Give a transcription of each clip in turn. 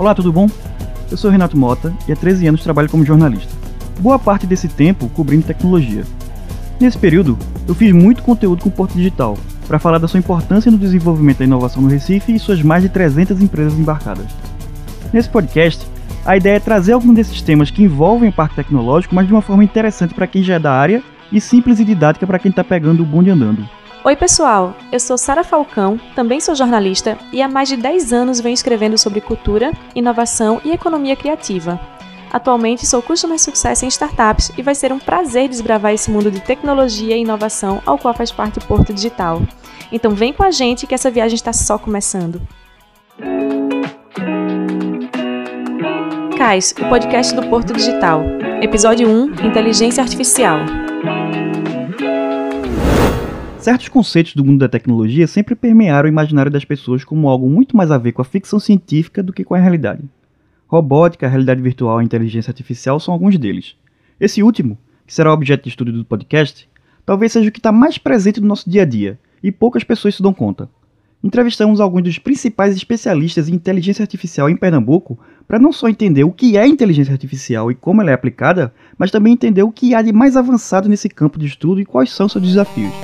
Olá, tudo bom? Eu sou Renato Mota e há 13 anos trabalho como jornalista. Boa parte desse tempo cobrindo tecnologia. Nesse período, eu fiz muito conteúdo com o Porto Digital, para falar da sua importância no desenvolvimento da inovação no Recife e suas mais de 300 empresas embarcadas. Nesse podcast, a ideia é trazer alguns desses temas que envolvem o parque tecnológico, mas de uma forma interessante para quem já é da área e simples e didática para quem está pegando o bonde andando. Oi, pessoal! Eu sou Sara Falcão, também sou jornalista e há mais de 10 anos venho escrevendo sobre cultura, inovação e economia criativa. Atualmente sou Customer Success em startups e vai ser um prazer desbravar esse mundo de tecnologia e inovação ao qual faz parte o Porto Digital. Então vem com a gente que essa viagem está só começando. CAIS, o podcast do Porto Digital. Episódio 1 Inteligência Artificial. Certos conceitos do mundo da tecnologia sempre permearam o imaginário das pessoas como algo muito mais a ver com a ficção científica do que com a realidade. Robótica, realidade virtual e inteligência artificial são alguns deles. Esse último, que será objeto de estudo do podcast, talvez seja o que está mais presente no nosso dia a dia, e poucas pessoas se dão conta. Entrevistamos alguns dos principais especialistas em inteligência artificial em Pernambuco para não só entender o que é inteligência artificial e como ela é aplicada, mas também entender o que há de mais avançado nesse campo de estudo e quais são seus desafios.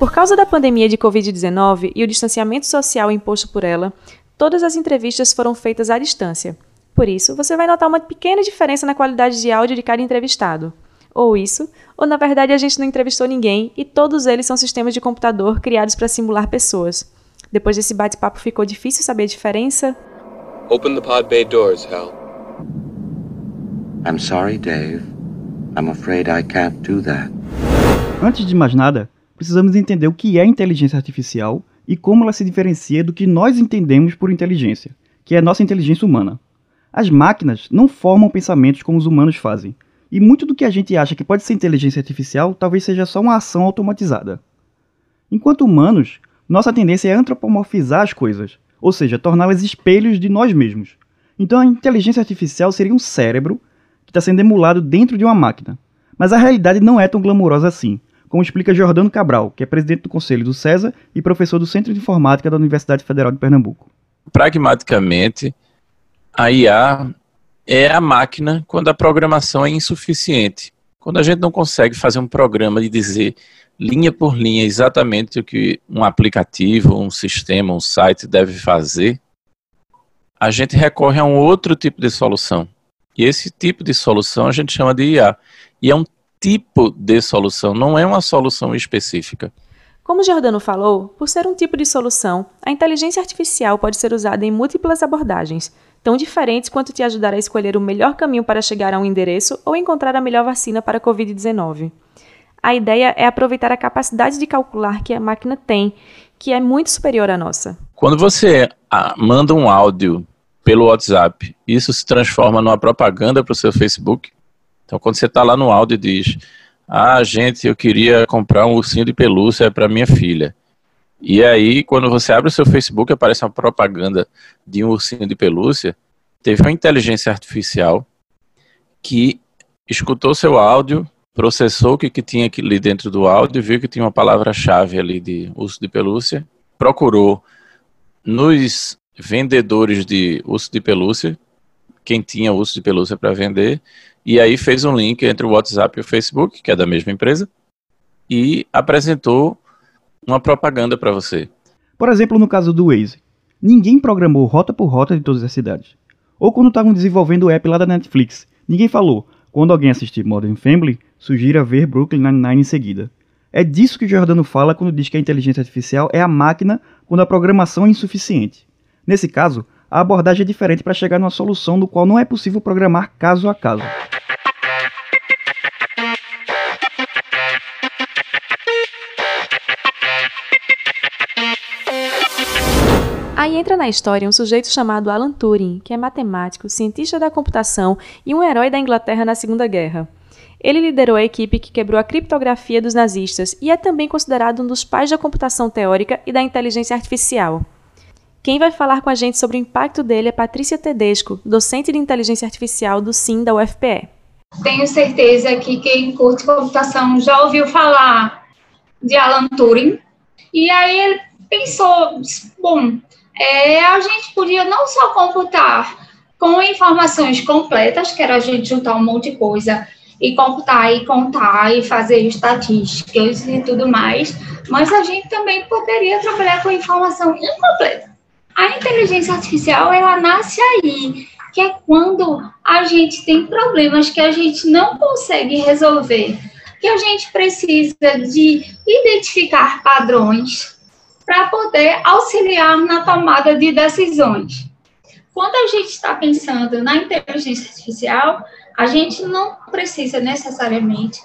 Por causa da pandemia de Covid-19 e o distanciamento social imposto por ela, todas as entrevistas foram feitas à distância. Por isso, você vai notar uma pequena diferença na qualidade de áudio de cada entrevistado. Ou isso, ou na verdade a gente não entrevistou ninguém e todos eles são sistemas de computador criados para simular pessoas. Depois desse bate-papo ficou difícil saber a diferença? Open the pod bay doors, Hal. I'm sorry, Dave. I'm afraid I can't do that. Antes de mais nada, precisamos entender o que é inteligência artificial e como ela se diferencia do que nós entendemos por inteligência, que é a nossa inteligência humana. As máquinas não formam pensamentos como os humanos fazem, e muito do que a gente acha que pode ser inteligência artificial talvez seja só uma ação automatizada. Enquanto humanos, nossa tendência é antropomorfizar as coisas, ou seja, torná-las espelhos de nós mesmos. Então a inteligência artificial seria um cérebro que está sendo emulado dentro de uma máquina. Mas a realidade não é tão glamourosa assim, como explica Jordano Cabral, que é presidente do Conselho do César e professor do Centro de Informática da Universidade Federal de Pernambuco. Pragmaticamente, a IA é a máquina quando a programação é insuficiente. Quando a gente não consegue fazer um programa e dizer linha por linha exatamente o que um aplicativo, um sistema, um site deve fazer, a gente recorre a um outro tipo de solução. E esse tipo de solução a gente chama de IA. E é um tipo de solução, não é uma solução específica. Como Giordano falou, por ser um tipo de solução, a inteligência artificial pode ser usada em múltiplas abordagens, tão diferentes quanto te ajudar a escolher o melhor caminho para chegar a um endereço ou encontrar a melhor vacina para a Covid-19. A ideia é aproveitar a capacidade de calcular que a máquina tem, que é muito superior à nossa. Quando você ah, manda um áudio pelo WhatsApp, isso se transforma numa propaganda para o seu Facebook, então, quando você está lá no áudio e diz: Ah, gente, eu queria comprar um ursinho de pelúcia para minha filha. E aí, quando você abre o seu Facebook, aparece uma propaganda de um ursinho de pelúcia. Teve uma inteligência artificial que escutou seu áudio, processou o que, que tinha ali dentro do áudio, viu que tinha uma palavra-chave ali de urso de pelúcia, procurou nos vendedores de urso de pelúcia, quem tinha urso de pelúcia para vender, e aí fez um link entre o WhatsApp e o Facebook, que é da mesma empresa, e apresentou uma propaganda para você. Por exemplo, no caso do Waze, ninguém programou rota por rota de todas as cidades. Ou quando estavam desenvolvendo o app lá da Netflix, ninguém falou, quando alguém assistir Modern Family, sugira ver Brooklyn Nine-Nine em seguida. É disso que o Giordano fala quando diz que a inteligência artificial é a máquina quando a programação é insuficiente. Nesse caso, a abordagem é diferente para chegar numa solução no qual não é possível programar caso a caso. Aí entra na história um sujeito chamado Alan Turing, que é matemático, cientista da computação e um herói da Inglaterra na Segunda Guerra. Ele liderou a equipe que quebrou a criptografia dos nazistas e é também considerado um dos pais da computação teórica e da inteligência artificial. Quem vai falar com a gente sobre o impacto dele é Patrícia Tedesco, docente de inteligência artificial do SIM da UFPE. tenho certeza que quem curte computação já ouviu falar de Alan Turing. E aí ele pensou, bom, é, a gente podia não só computar com informações completas, que era a gente juntar um monte de coisa e computar e contar e fazer estatísticas e tudo mais, mas a gente também poderia trabalhar com informação incompleta. A inteligência artificial, ela nasce aí, que é quando a gente tem problemas que a gente não consegue resolver, que a gente precisa de identificar padrões para poder auxiliar na tomada de decisões. Quando a gente está pensando na inteligência artificial, a gente não precisa necessariamente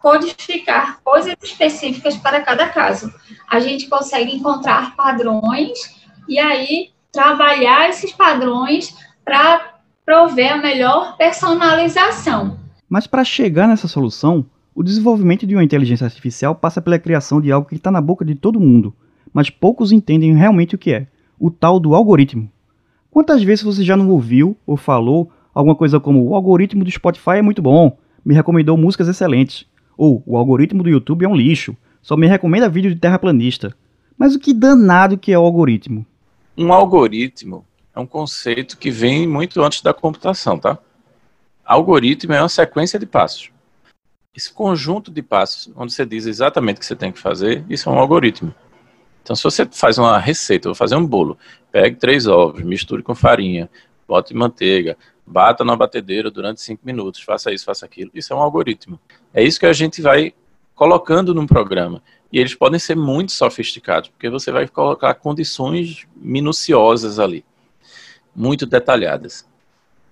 codificar coisas específicas para cada caso. A gente consegue encontrar padrões e aí trabalhar esses padrões para prover a melhor personalização. Mas para chegar nessa solução, o desenvolvimento de uma inteligência artificial passa pela criação de algo que está na boca de todo mundo, mas poucos entendem realmente o que é: o tal do algoritmo. Quantas vezes você já não ouviu ou falou alguma coisa como o algoritmo do Spotify é muito bom, me recomendou músicas excelentes, ou o algoritmo do YouTube é um lixo, só me recomenda vídeo de terraplanista. Mas o que danado que é o algoritmo? Um algoritmo é um conceito que vem muito antes da computação, tá? Algoritmo é uma sequência de passos. Esse conjunto de passos, onde você diz exatamente o que você tem que fazer, isso é um algoritmo. Então, se você faz uma receita, vou fazer um bolo, pegue três ovos, misture com farinha, bote manteiga, bata na batedeira durante cinco minutos, faça isso, faça aquilo. Isso é um algoritmo. É isso que a gente vai colocando num programa. E eles podem ser muito sofisticados, porque você vai colocar condições minuciosas ali, muito detalhadas.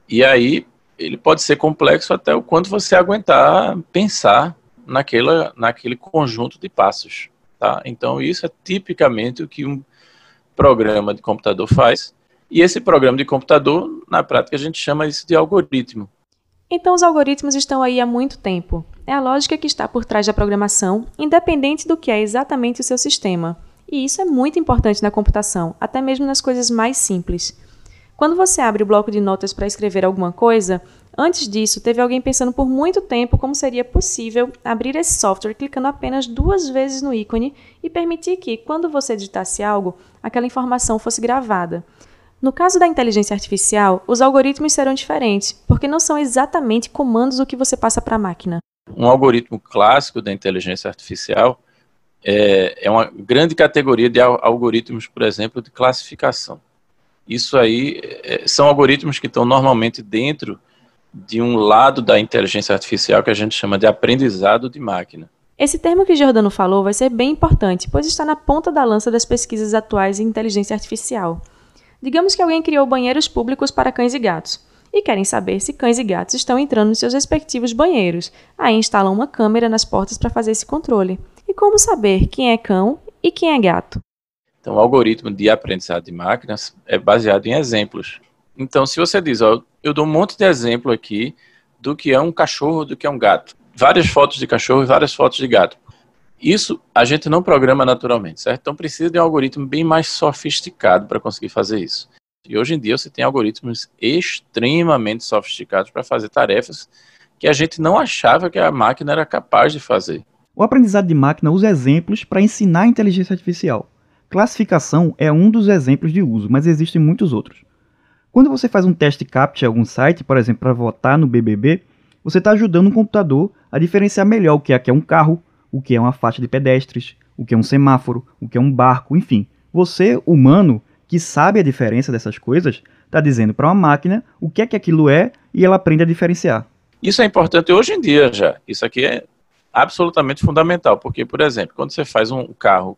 E aí, ele pode ser complexo até o quanto você aguentar pensar naquela, naquele conjunto de passos. Tá? Então, isso é tipicamente o que um programa de computador faz. E esse programa de computador, na prática, a gente chama isso de algoritmo. Então, os algoritmos estão aí há muito tempo. É a lógica que está por trás da programação, independente do que é exatamente o seu sistema. E isso é muito importante na computação, até mesmo nas coisas mais simples. Quando você abre o bloco de notas para escrever alguma coisa, antes disso, teve alguém pensando por muito tempo como seria possível abrir esse software clicando apenas duas vezes no ícone e permitir que, quando você digitasse algo, aquela informação fosse gravada. No caso da inteligência artificial, os algoritmos serão diferentes, porque não são exatamente comandos o que você passa para a máquina. Um algoritmo clássico da inteligência artificial é, é uma grande categoria de algoritmos, por exemplo, de classificação. Isso aí é, são algoritmos que estão normalmente dentro de um lado da inteligência artificial que a gente chama de aprendizado de máquina. Esse termo que Jordano falou vai ser bem importante, pois está na ponta da lança das pesquisas atuais em inteligência artificial. Digamos que alguém criou banheiros públicos para cães e gatos e querem saber se cães e gatos estão entrando nos seus respectivos banheiros. Aí instalam uma câmera nas portas para fazer esse controle. E como saber quem é cão e quem é gato? Então, o algoritmo de aprendizado de máquinas é baseado em exemplos. Então, se você diz, ó, eu dou um monte de exemplo aqui do que é um cachorro, do que é um gato. Várias fotos de cachorro e várias fotos de gato. Isso a gente não programa naturalmente, certo? Então precisa de um algoritmo bem mais sofisticado para conseguir fazer isso. E hoje em dia você tem algoritmos extremamente sofisticados para fazer tarefas que a gente não achava que a máquina era capaz de fazer. O aprendizado de máquina usa exemplos para ensinar a inteligência artificial. Classificação é um dos exemplos de uso, mas existem muitos outros. Quando você faz um teste CAPTCHA em algum site, por exemplo, para votar no BBB, você está ajudando um computador a diferenciar melhor o que é um carro, o que é uma faixa de pedestres, o que é um semáforo, o que é um barco, enfim. Você, humano, que sabe a diferença dessas coisas, está dizendo para uma máquina o que é que aquilo é e ela aprende a diferenciar. Isso é importante hoje em dia já. Isso aqui é absolutamente fundamental, porque, por exemplo, quando você faz um carro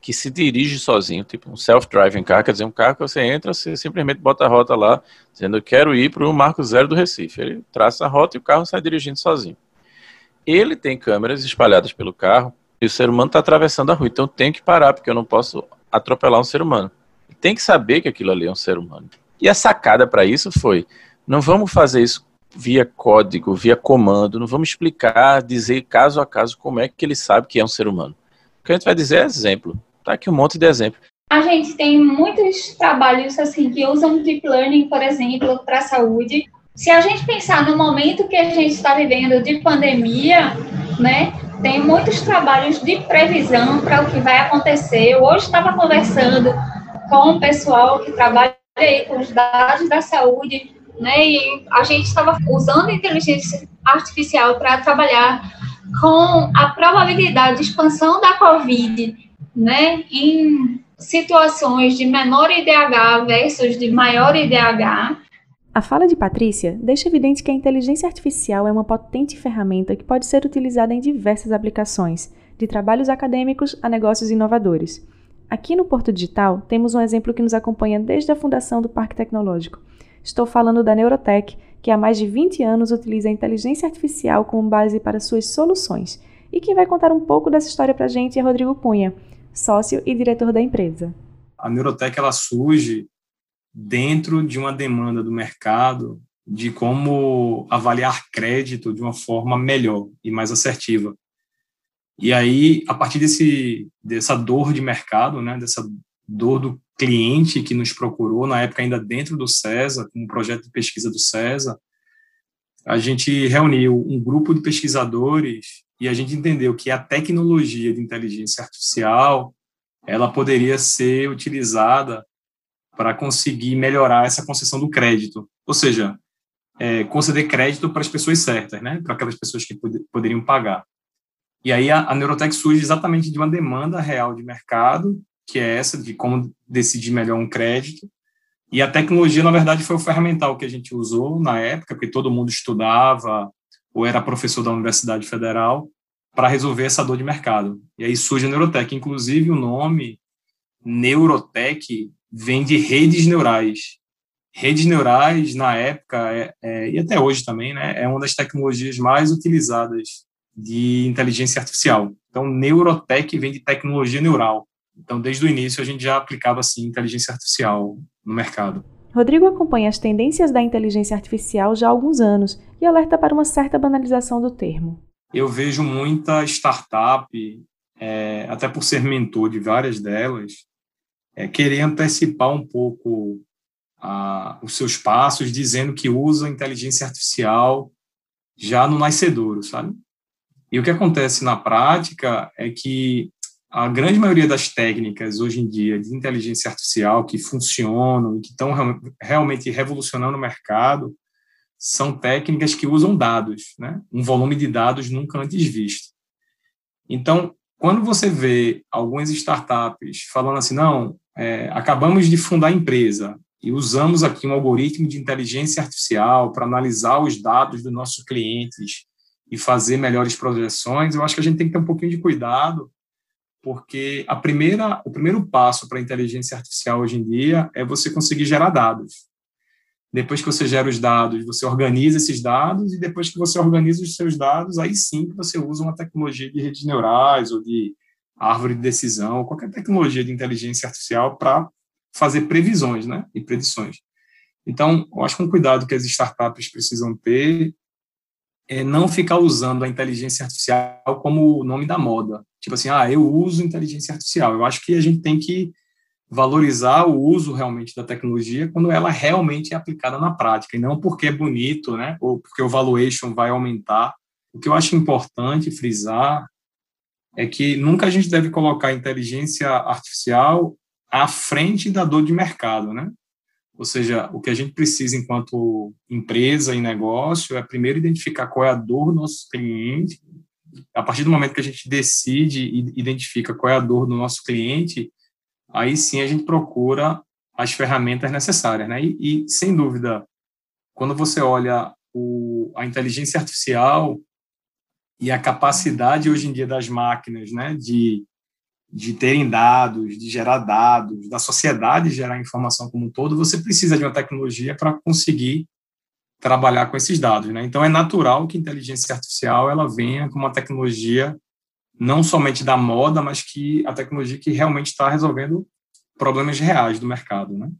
que se dirige sozinho, tipo um self-driving car, quer dizer, um carro que você entra, você simplesmente bota a rota lá, dizendo, eu quero ir para o Marco Zero do Recife. Ele traça a rota e o carro sai dirigindo sozinho. Ele tem câmeras espalhadas pelo carro e o ser humano está atravessando a rua. Então eu tenho que parar, porque eu não posso atropelar um ser humano. Tem que saber que aquilo ali é um ser humano. E a sacada para isso foi: não vamos fazer isso via código, via comando, não vamos explicar, dizer caso a caso como é que ele sabe que é um ser humano. O que a gente vai dizer é exemplo. Tá aqui um monte de exemplo. A gente tem muitos trabalhos assim que usam deep learning, por exemplo, para a saúde, Se a gente pensar no momento que a gente está vivendo de pandemia, né, tem muitos trabalhos de previsão para o que vai acontecer. Eu hoje estava conversando com o pessoal que trabalha aí com os dados da saúde, né, e a gente estava usando inteligência artificial para trabalhar com a probabilidade de expansão da Covid, né, em situações de menor IDH versus de maior IDH. A fala de Patrícia deixa evidente que a inteligência artificial é uma potente ferramenta que pode ser utilizada em diversas aplicações, de trabalhos acadêmicos a negócios inovadores. Aqui no Porto Digital, temos um exemplo que nos acompanha desde a fundação do Parque Tecnológico. Estou falando da Neurotech, que há mais de 20 anos utiliza a inteligência artificial como base para suas soluções. E quem vai contar um pouco dessa história para a gente é Rodrigo Cunha, sócio e diretor da empresa. A Neurotech ela surge dentro de uma demanda do mercado de como avaliar crédito de uma forma melhor e mais assertiva. E aí, a partir desse, dessa dor de mercado, né, dessa dor do cliente que nos procurou, na época ainda dentro do CESA, como projeto de pesquisa do CESA, a gente reuniu um grupo de pesquisadores e a gente entendeu que a tecnologia de inteligência artificial ela poderia ser utilizada para conseguir melhorar essa concessão do crédito, ou seja, é, conceder crédito para as pessoas certas, né, para aquelas pessoas que pod poderiam pagar. E aí a, a Neurotech surge exatamente de uma demanda real de mercado, que é essa de como decidir melhor um crédito, e a tecnologia, na verdade, foi o ferramental que a gente usou na época, porque todo mundo estudava ou era professor da Universidade Federal, para resolver essa dor de mercado. E aí surge a Neurotech. Inclusive, o nome Neurotech vem de redes neurais. Redes neurais, na época, é, é, e até hoje também, né, é uma das tecnologias mais utilizadas de inteligência artificial. Então, Neurotech vem de tecnologia neural. Então, desde o início, a gente já aplicava, assim, inteligência artificial no mercado. Rodrigo acompanha as tendências da inteligência artificial já há alguns anos e alerta para uma certa banalização do termo. Eu vejo muita startup, é, até por ser mentor de várias delas, é, querer antecipar um pouco a, os seus passos, dizendo que usa inteligência artificial já no nascedouro, sabe? E o que acontece na prática é que a grande maioria das técnicas hoje em dia de inteligência artificial que funcionam e que estão realmente revolucionando o mercado são técnicas que usam dados, né? um volume de dados nunca antes visto. Então, quando você vê algumas startups falando assim, não, é, acabamos de fundar a empresa e usamos aqui um algoritmo de inteligência artificial para analisar os dados dos nossos clientes e fazer melhores projeções, eu acho que a gente tem que ter um pouquinho de cuidado, porque a primeira, o primeiro passo para a inteligência artificial hoje em dia é você conseguir gerar dados. Depois que você gera os dados, você organiza esses dados, e depois que você organiza os seus dados, aí sim você usa uma tecnologia de redes neurais ou de árvore de decisão, qualquer tecnologia de inteligência artificial para fazer previsões né, e predições. Então, eu acho que um cuidado que as startups precisam ter é não ficar usando a inteligência artificial como o nome da moda. Tipo assim, ah, eu uso inteligência artificial. Eu acho que a gente tem que valorizar o uso realmente da tecnologia quando ela realmente é aplicada na prática, e não porque é bonito, né, ou porque o valuation vai aumentar. O que eu acho importante frisar é que nunca a gente deve colocar a inteligência artificial à frente da dor de mercado, né? Ou seja, o que a gente precisa enquanto empresa e negócio é primeiro identificar qual é a dor do nosso cliente. A partir do momento que a gente decide e identifica qual é a dor do nosso cliente, aí sim a gente procura as ferramentas necessárias, né? E, e sem dúvida, quando você olha o, a inteligência artificial e a capacidade hoje em dia das máquinas, né, de, de terem dados, de gerar dados, da sociedade gerar informação como um todo, você precisa de uma tecnologia para conseguir trabalhar com esses dados, né? Então é natural que a inteligência artificial ela venha com uma tecnologia não somente da moda, mas que a tecnologia que realmente está resolvendo problemas reais do mercado, né?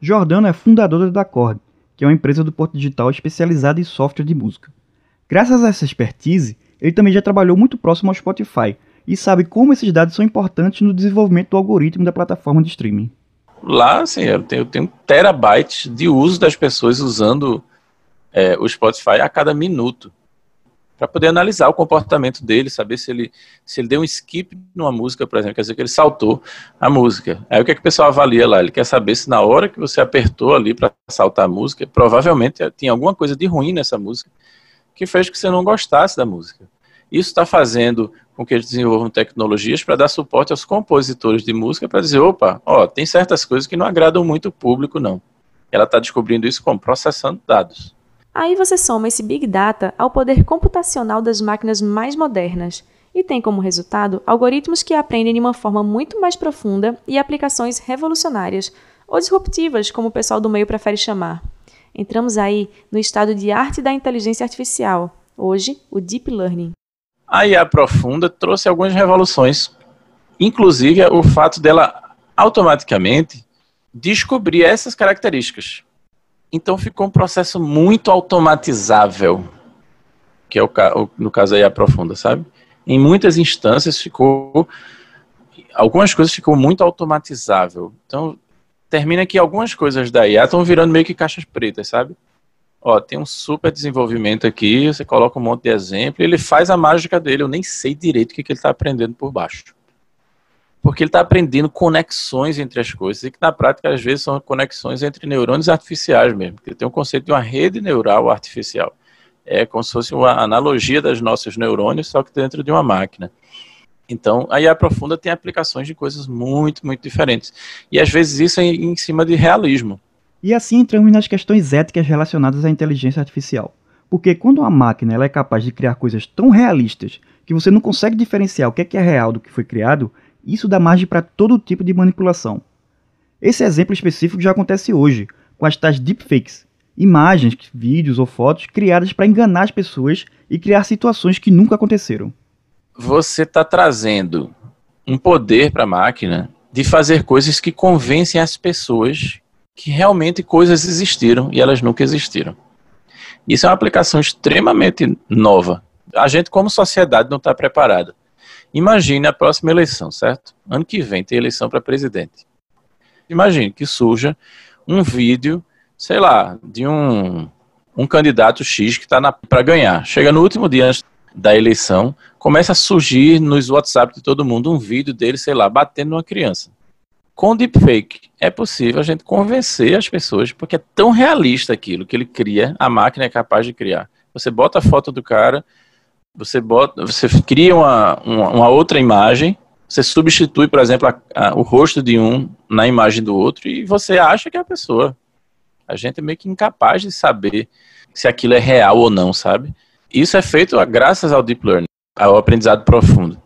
Jordano é fundadora da Cord, que é uma empresa do Porto Digital especializada em software de música. Graças a essa expertise, ele também já trabalhou muito próximo ao Spotify e sabe como esses dados são importantes no desenvolvimento do algoritmo da plataforma de streaming. Lá, assim, eu tenho, eu tenho terabytes de uso das pessoas usando é, o Spotify a cada minuto para poder analisar o comportamento dele, saber se ele, se ele deu um skip numa música, por exemplo, quer dizer que ele saltou a música. Aí o que, é que o pessoal avalia lá? Ele quer saber se na hora que você apertou ali para saltar a música, provavelmente tinha alguma coisa de ruim nessa música que fez que você não gostasse da música. Isso está fazendo com que eles desenvolvam tecnologias para dar suporte aos compositores de música para dizer, opa, ó, tem certas coisas que não agradam muito o público, não. Ela está descobrindo isso como processando dados. Aí você soma esse Big Data ao poder computacional das máquinas mais modernas e tem como resultado algoritmos que aprendem de uma forma muito mais profunda e aplicações revolucionárias, ou disruptivas, como o pessoal do meio prefere chamar. Entramos aí no estado de arte da inteligência artificial, hoje o Deep Learning. A IA profunda trouxe algumas revoluções, inclusive o fato dela automaticamente descobrir essas características. Então ficou um processo muito automatizável, que é o, no caso aí a profunda, sabe? Em muitas instâncias ficou algumas coisas ficou muito automatizável. Então termina que algumas coisas da IA estão virando meio que caixas pretas, sabe? Ó, tem um super desenvolvimento aqui, você coloca um monte de exemplo, ele faz a mágica dele, eu nem sei direito o que, que ele está aprendendo por baixo porque ele está aprendendo conexões entre as coisas, e que na prática às vezes são conexões entre neurônios artificiais mesmo, porque tem um conceito de uma rede neural artificial. É como se fosse uma analogia das nossos neurônios, só que dentro de uma máquina. Então, a IA profunda tem aplicações de coisas muito, muito diferentes. E às vezes isso é em cima de realismo. E assim entramos nas questões éticas relacionadas à inteligência artificial. Porque quando uma máquina ela é capaz de criar coisas tão realistas que você não consegue diferenciar o que é, que é real do que foi criado, isso dá margem para todo tipo de manipulação. Esse exemplo específico já acontece hoje, com as tais deepfakes, imagens, vídeos ou fotos criadas para enganar as pessoas e criar situações que nunca aconteceram. Você está trazendo um poder para a máquina de fazer coisas que convencem as pessoas que realmente coisas existiram e elas nunca existiram. Isso é uma aplicação extremamente nova. A gente, como sociedade, não está preparada. Imagine a próxima eleição, certo? Ano que vem tem eleição para presidente. Imagine que surja um vídeo, sei lá, de um, um candidato X que está para ganhar. Chega no último dia antes da eleição, começa a surgir nos WhatsApp de todo mundo um vídeo dele, sei lá, batendo numa criança. Com deepfake, é possível a gente convencer as pessoas, porque é tão realista aquilo que ele cria, a máquina é capaz de criar. Você bota a foto do cara, você bota, você cria uma, uma, uma outra imagem, você substitui, por exemplo, a, a, o rosto de um na imagem do outro e você acha que é a pessoa. A gente é meio que incapaz de saber se aquilo é real ou não, sabe? Isso é feito graças ao deep learning, ao aprendizado profundo.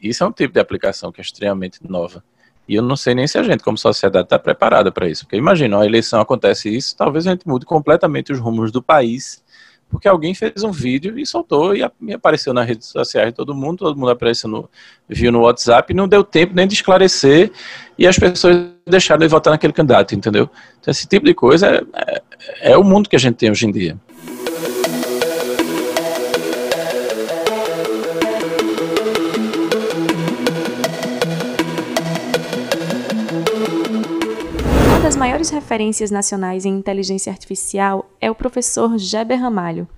Isso é um tipo de aplicação que é extremamente nova. E eu não sei nem se a gente, como sociedade, está preparada para isso. Porque imagina, a eleição acontece isso, talvez a gente mude completamente os rumos do país porque alguém fez um vídeo e soltou e, apareceu nas redes sociais de todo mundo, todo mundo apareceu no, viu no WhatsApp, e não deu tempo nem de esclarecer e as pessoas deixaram de votar naquele candidato, entendeu? Então esse tipo de coisa é, é, é o mundo que a gente tem hoje em dia. Maiores referências nacionais em inteligência artificial é o professor Geber Ramalho.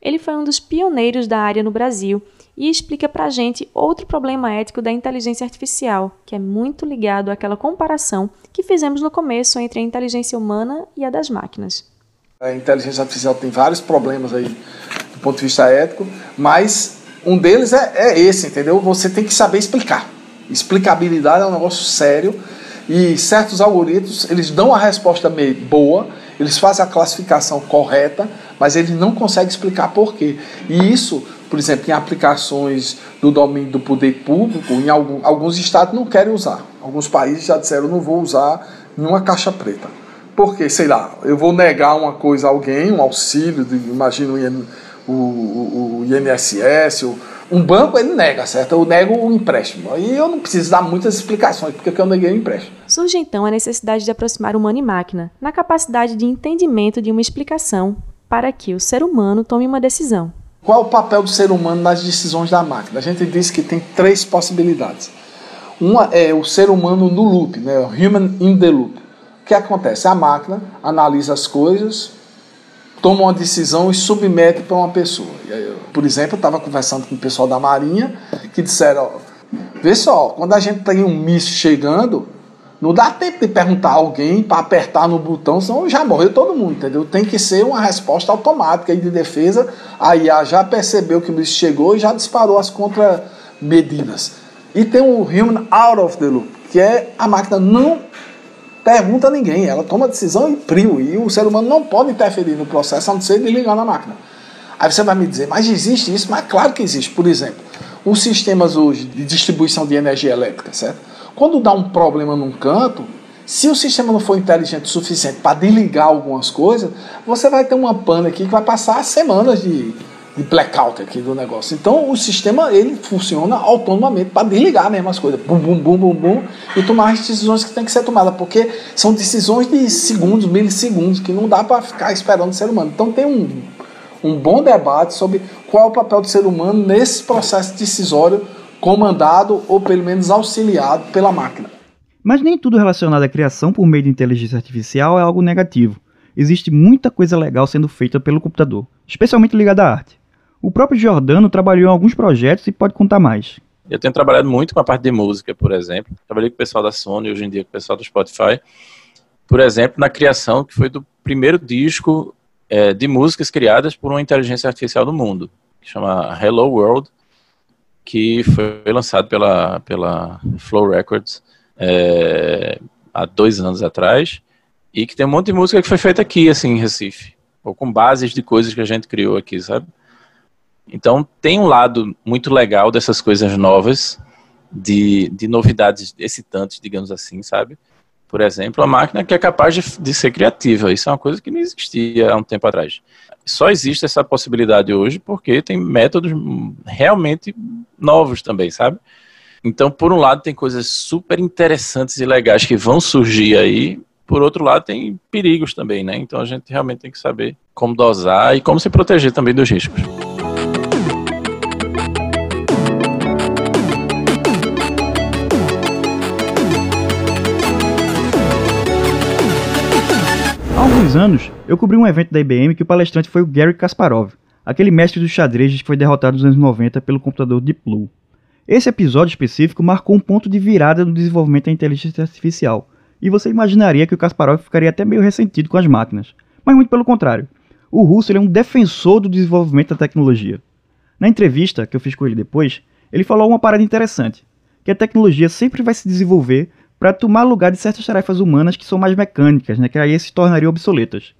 Ele foi um dos pioneiros da área no Brasil e explica para a gente outro problema ético da inteligência artificial, que é muito ligado àquela comparação que fizemos no começo entre a inteligência humana e a das máquinas. A inteligência artificial tem vários problemas aí do ponto de vista ético, mas um deles é, é esse, entendeu? Você tem que saber explicar. Explicabilidade é um negócio sério e certos algoritmos, eles dão a resposta meio boa, eles fazem a classificação correta, mas eles não conseguem explicar por quê. E isso, por exemplo, em aplicações do domínio do poder público, em algum, alguns estados não querem usar. Alguns países já disseram, não vou usar nenhuma caixa preta. Porque, sei lá, eu vou negar uma coisa a alguém, um auxílio, de, imagina o, o, o INSS, ou um banco ele nega, certo? Eu nego o empréstimo. E eu não preciso dar muitas explicações porque eu neguei o empréstimo. Surge então a necessidade de aproximar humano e máquina, na capacidade de entendimento de uma explicação para que o ser humano tome uma decisão. Qual é o papel do ser humano nas decisões da máquina? A gente disse que tem três possibilidades. Uma é o ser humano no loop, né? o human in the loop. O que acontece? A máquina analisa as coisas, toma uma decisão e submete para uma pessoa. Por exemplo, eu estava conversando com o pessoal da Marinha que disseram: ó, vê só, quando a gente tem um míssil chegando, não dá tempo de perguntar a alguém para apertar no botão, senão já morreu todo mundo, entendeu? Tem que ser uma resposta automática de defesa. A IA já percebeu que o míssil chegou e já disparou as contramedidas. E tem o human out of the loop, que é a máquina não pergunta a ninguém, ela toma decisão e prio, e o ser humano não pode interferir no processo a não ser desligar na máquina. Aí você vai me dizer, mas existe isso? Mas claro que existe. Por exemplo, os sistemas hoje de distribuição de energia elétrica, certo? Quando dá um problema num canto, se o sistema não for inteligente o suficiente para desligar algumas coisas, você vai ter uma pane aqui que vai passar semanas de, de blackout aqui do negócio. Então o sistema ele funciona autonomamente para desligar mesmo as coisas, bum bum bum bum bum e tomar as decisões que tem que ser tomadas, porque são decisões de segundos, milissegundos que não dá para ficar esperando o ser humano. Então tem um um bom debate sobre qual é o papel do ser humano nesse processo decisório comandado ou pelo menos auxiliado pela máquina. Mas nem tudo relacionado à criação por meio de inteligência artificial é algo negativo. Existe muita coisa legal sendo feita pelo computador, especialmente ligada à arte. O próprio Giordano trabalhou em alguns projetos e pode contar mais. Eu tenho trabalhado muito com a parte de música, por exemplo. Trabalhei com o pessoal da Sony, hoje em dia com o pessoal do Spotify. Por exemplo, na criação que foi do primeiro disco é, de músicas criadas por uma inteligência artificial do mundo, que chama Hello World, que foi lançado pela, pela Flow Records é, há dois anos atrás, e que tem um monte de música que foi feita aqui, assim, em Recife, ou com bases de coisas que a gente criou aqui, sabe? Então, tem um lado muito legal dessas coisas novas, de, de novidades excitantes, digamos assim, sabe? Por exemplo, a máquina que é capaz de, de, ser criativa. Isso é uma coisa que não existia há um tempo atrás. Só existe essa possibilidade hoje porque tem métodos realmente novos também, sabe? Então, por um lado, tem coisas super interessantes e legais que vão surgir aí. Por outro lado, tem perigos também, né? Então, a gente realmente tem que saber como dosar e como se proteger também dos riscos. Alguns anos, eu cobri um evento da IBM que o palestrante foi o Gary Kasparov, aquele mestre dos xadrezes que foi derrotado nos anos 90 pelo computador Deep Blue. Esse episódio específico marcou um ponto de virada no desenvolvimento da inteligência artificial, e você imaginaria que o Kasparov ficaria até meio ressentido com as máquinas, mas muito pelo contrário. O russo é um defensor do desenvolvimento da tecnologia. Na entrevista que eu fiz com ele depois, ele falou uma parada interessante, que a tecnologia sempre vai se desenvolver para tomar lugar de certas tarefas humanas que são mais mecânicas, né, que aí se tornariam obsoletas.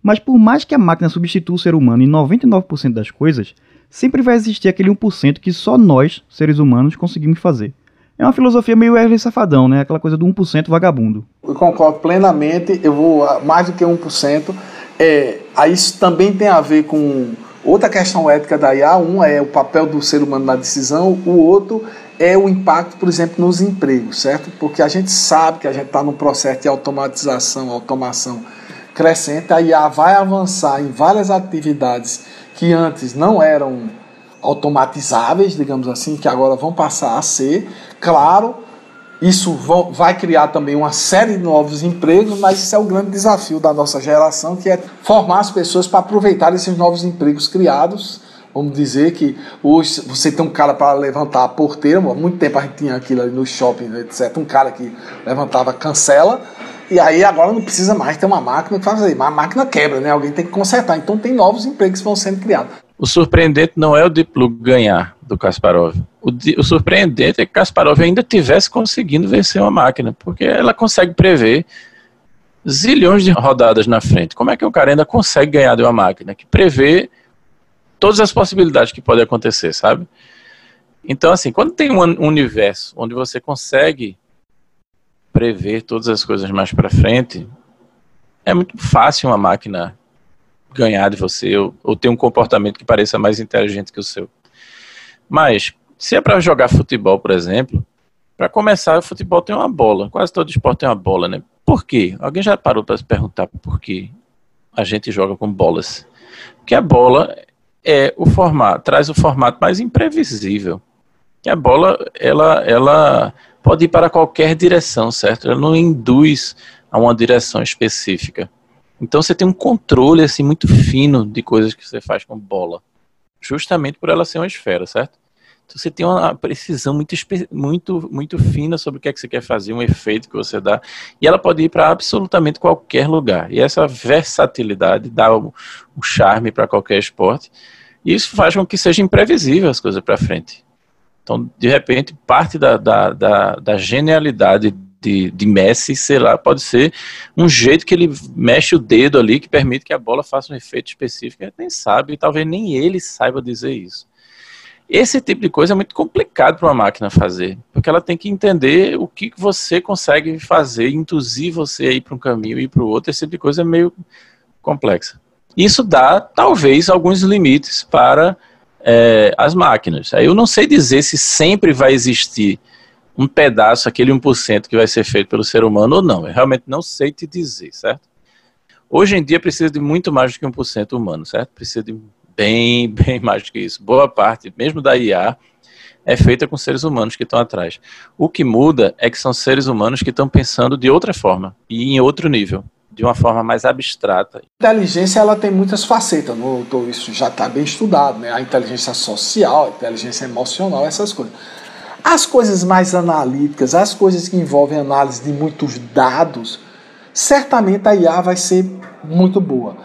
Mas por mais que a máquina substitua o ser humano em 99% das coisas, sempre vai existir aquele 1% que só nós, seres humanos, conseguimos fazer. É uma filosofia meio Wesley Safadão, né? Aquela coisa do 1% vagabundo. Eu concordo plenamente, eu vou mais do que 1%. É, isso também tem a ver com outra questão ética da IA. Um é o papel do ser humano na decisão, o outro é o impacto, por exemplo, nos empregos, certo? Porque a gente sabe que a gente está num processo de automatização, automação crescente, a IA vai avançar em várias atividades que antes não eram automatizáveis, digamos assim, que agora vão passar a ser. Claro, isso vai criar também uma série de novos empregos, mas isso é o grande desafio da nossa geração, que é formar as pessoas para aproveitar esses novos empregos criados Vamos dizer que hoje você tem um cara para levantar a porteira, há muito tempo a gente tinha aquilo ali no shopping, etc. Um cara que levantava cancela, e aí agora não precisa mais ter uma máquina que faz. Mas a máquina quebra, né? Alguém tem que consertar. Então tem novos empregos que vão sendo criados. O surpreendente não é o Blue ganhar do Kasparov. O, o surpreendente é que Kasparov ainda tivesse conseguindo vencer uma máquina, porque ela consegue prever zilhões de rodadas na frente. Como é que o cara ainda consegue ganhar de uma máquina que prevê todas as possibilidades que podem acontecer, sabe? Então, assim, quando tem um universo onde você consegue prever todas as coisas mais para frente, é muito fácil uma máquina ganhar de você ou, ou, ter um comportamento que pareça mais inteligente que o seu. Mas, se é para jogar futebol, por exemplo, para começar, o futebol tem uma bola. Quase todo esporte tem uma bola, né? Por quê? Alguém já parou para se perguntar por que a gente joga com bolas? Porque a bola é o formato, traz o formato mais imprevisível. Que a bola, ela, ela pode ir para qualquer direção, certo? Ela não induz a uma direção específica. Então você tem um controle assim muito fino de coisas que você faz com bola, justamente por ela ser uma esfera, certo? Então você tem uma precisão muito, muito, muito fina sobre o que é que você quer fazer, um efeito que você dá, e ela pode ir para absolutamente qualquer lugar. E essa versatilidade dá o, o charme para qualquer esporte, isso faz com que seja imprevisível as coisas para frente. Então, de repente, parte da, da, da, da genialidade de, de Messi, sei lá, pode ser um jeito que ele mexe o dedo ali que permite que a bola faça um efeito específico. Ele nem sabe, e talvez nem ele saiba dizer isso. Esse tipo de coisa é muito complicado para uma máquina fazer, porque ela tem que entender o que você consegue fazer, induzir você ir para um caminho e para o outro. Esse tipo de coisa é meio complexa. Isso dá, talvez, alguns limites para é, as máquinas. Eu não sei dizer se sempre vai existir um pedaço, aquele 1% que vai ser feito pelo ser humano ou não. Eu realmente não sei te dizer, certo? Hoje em dia precisa de muito mais do que 1% humano, certo? Precisa de bem, bem mais do que isso. Boa parte, mesmo da IA, é feita com seres humanos que estão atrás. O que muda é que são seres humanos que estão pensando de outra forma e em outro nível, de uma forma mais abstrata. A inteligência ela tem muitas facetas, no, isso já está bem estudado, né? A inteligência social, a inteligência emocional, essas coisas. As coisas mais analíticas, as coisas que envolvem análise de muitos dados, certamente a IA vai ser muito boa.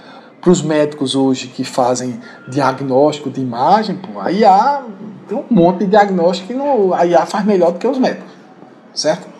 Para os médicos hoje que fazem diagnóstico de imagem, pô, a IA tem um monte de diagnóstico que não, a IA faz melhor do que os médicos, certo?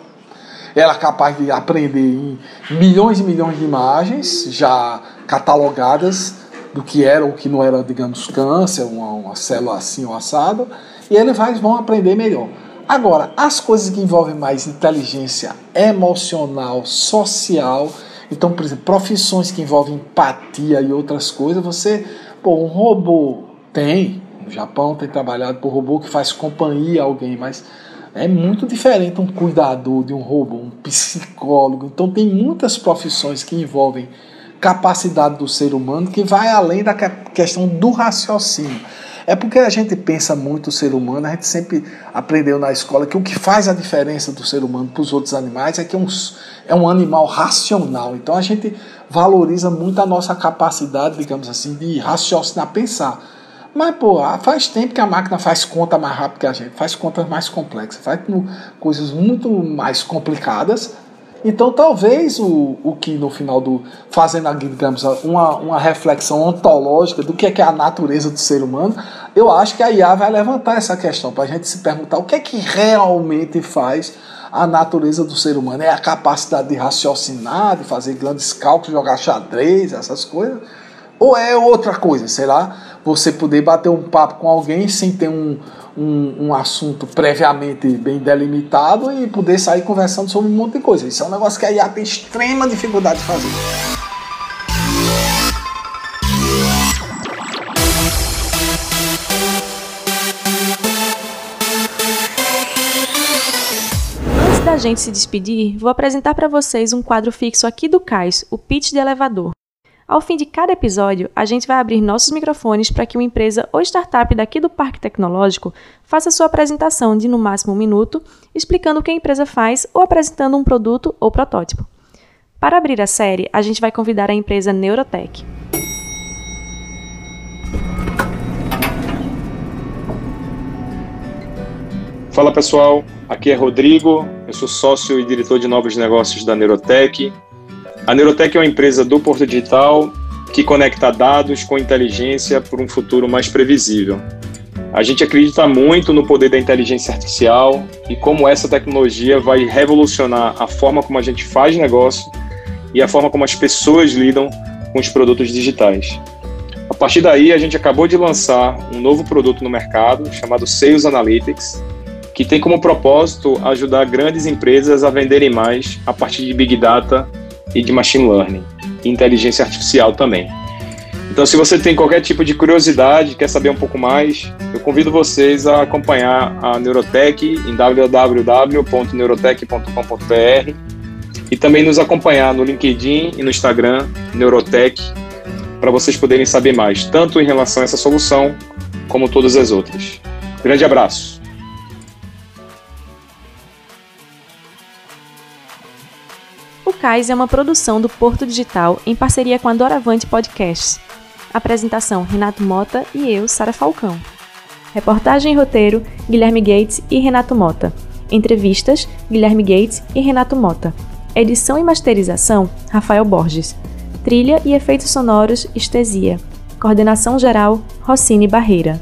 Ela é capaz de aprender em milhões e milhões de imagens já catalogadas do que era ou que não era, digamos, câncer, uma, uma célula assim ou assada, e eles vão aprender melhor. Agora, as coisas que envolvem mais inteligência emocional, social, então, por exemplo, profissões que envolvem empatia e outras coisas, você, pô, um robô tem, no Japão tem trabalhado por robô que faz companhia a alguém, mas é muito diferente um cuidador de um robô, um psicólogo. Então, tem muitas profissões que envolvem capacidade do ser humano que vai além da questão do raciocínio. É porque a gente pensa muito o ser humano, a gente sempre aprendeu na escola que o que faz a diferença do ser humano para os outros animais é que é um, é um animal racional. Então a gente valoriza muito a nossa capacidade, digamos assim, de raciocinar, pensar. Mas, pô, faz tempo que a máquina faz conta mais rápido que a gente, faz contas mais complexas, faz coisas muito mais complicadas então, talvez o, o que no final do. fazendo, digamos, uma, uma reflexão ontológica do que é, que é a natureza do ser humano, eu acho que a IA vai levantar essa questão para a gente se perguntar o que é que realmente faz a natureza do ser humano. É a capacidade de raciocinar, de fazer grandes cálculos, jogar xadrez, essas coisas? Ou é outra coisa, sei lá, você poder bater um papo com alguém sem ter um um, um assunto previamente bem delimitado e poder sair conversando sobre um monte de coisa. Isso é um negócio que a IA tem extrema dificuldade de fazer. Antes da gente se despedir, vou apresentar para vocês um quadro fixo aqui do Cais, o Pitch de Elevador. Ao fim de cada episódio, a gente vai abrir nossos microfones para que uma empresa ou startup daqui do Parque Tecnológico faça sua apresentação de no máximo um minuto, explicando o que a empresa faz ou apresentando um produto ou protótipo. Para abrir a série, a gente vai convidar a empresa Neurotech. Fala pessoal, aqui é Rodrigo, eu sou sócio e diretor de novos negócios da Neurotech a Neurotech é uma empresa do Porto Digital que conecta dados com inteligência por um futuro mais previsível. A gente acredita muito no poder da inteligência artificial e como essa tecnologia vai revolucionar a forma como a gente faz negócio e a forma como as pessoas lidam com os produtos digitais. A partir daí, a gente acabou de lançar um novo produto no mercado chamado Sales Analytics, que tem como propósito ajudar grandes empresas a venderem mais a partir de Big Data e de Machine Learning, inteligência artificial também. Então, se você tem qualquer tipo de curiosidade, quer saber um pouco mais, eu convido vocês a acompanhar a Neurotech em www.neurotech.com.br e também nos acompanhar no LinkedIn e no Instagram, Neurotech, para vocês poderem saber mais, tanto em relação a essa solução, como todas as outras. Grande abraço! O Cais é uma produção do Porto Digital em parceria com a Doravante Podcasts. Apresentação: Renato Mota e eu, Sara Falcão. Reportagem e roteiro: Guilherme Gates e Renato Mota. Entrevistas: Guilherme Gates e Renato Mota. Edição e masterização: Rafael Borges. Trilha e efeitos sonoros: Estesia. Coordenação geral: Rossini Barreira.